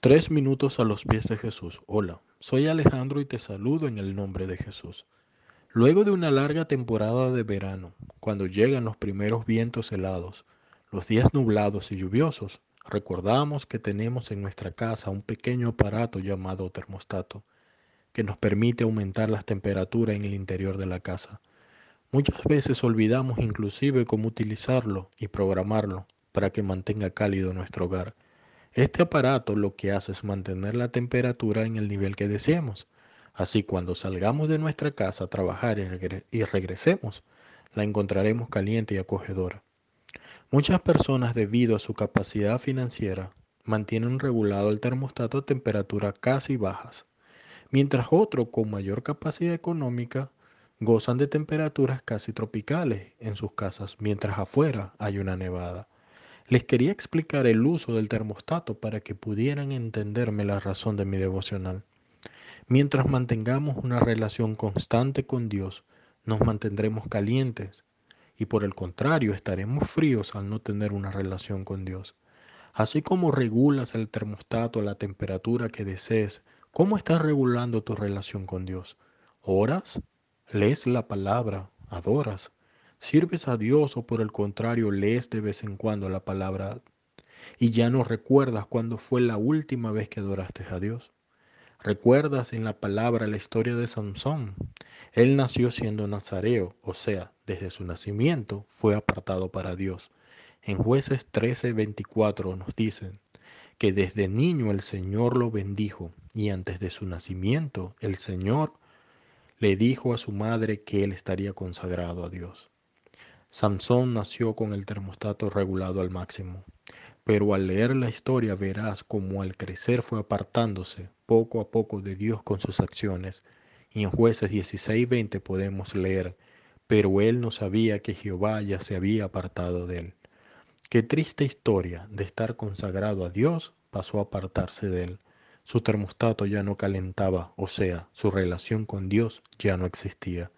Tres minutos a los pies de Jesús. Hola, soy Alejandro y te saludo en el nombre de Jesús. Luego de una larga temporada de verano, cuando llegan los primeros vientos helados, los días nublados y lluviosos, recordamos que tenemos en nuestra casa un pequeño aparato llamado termostato, que nos permite aumentar las temperaturas en el interior de la casa. Muchas veces olvidamos inclusive cómo utilizarlo y programarlo para que mantenga cálido nuestro hogar. Este aparato lo que hace es mantener la temperatura en el nivel que deseemos. Así cuando salgamos de nuestra casa a trabajar y regresemos, la encontraremos caliente y acogedora. Muchas personas debido a su capacidad financiera mantienen regulado el termostato a temperaturas casi bajas, mientras otros con mayor capacidad económica gozan de temperaturas casi tropicales en sus casas, mientras afuera hay una nevada. Les quería explicar el uso del termostato para que pudieran entenderme la razón de mi devocional. Mientras mantengamos una relación constante con Dios, nos mantendremos calientes y por el contrario estaremos fríos al no tener una relación con Dios. Así como regulas el termostato a la temperatura que desees, ¿cómo estás regulando tu relación con Dios? ¿Oras? ¿Lees la palabra? ¿Adoras? ¿Sirves a Dios o por el contrario lees de vez en cuando la palabra y ya no recuerdas cuándo fue la última vez que adoraste a Dios? ¿Recuerdas en la palabra la historia de Sansón? Él nació siendo nazareo, o sea, desde su nacimiento fue apartado para Dios. En jueces 13:24 nos dicen que desde niño el Señor lo bendijo y antes de su nacimiento el Señor le dijo a su madre que él estaría consagrado a Dios. Samson nació con el termostato regulado al máximo, pero al leer la historia verás cómo al crecer fue apartándose poco a poco de Dios con sus acciones. Y en jueces 16:20 podemos leer, pero él no sabía que Jehová ya se había apartado de él. Qué triste historia de estar consagrado a Dios pasó a apartarse de él. Su termostato ya no calentaba, o sea, su relación con Dios ya no existía.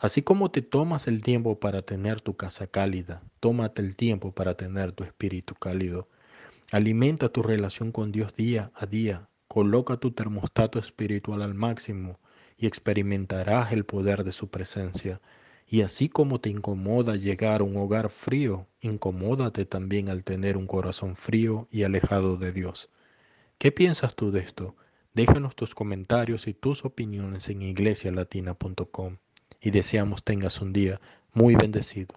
Así como te tomas el tiempo para tener tu casa cálida, tómate el tiempo para tener tu espíritu cálido. Alimenta tu relación con Dios día a día. Coloca tu termostato espiritual al máximo y experimentarás el poder de su presencia. Y así como te incomoda llegar a un hogar frío, incomódate también al tener un corazón frío y alejado de Dios. ¿Qué piensas tú de esto? Déjanos tus comentarios y tus opiniones en iglesialatina.com y deseamos tengas un día muy bendecido.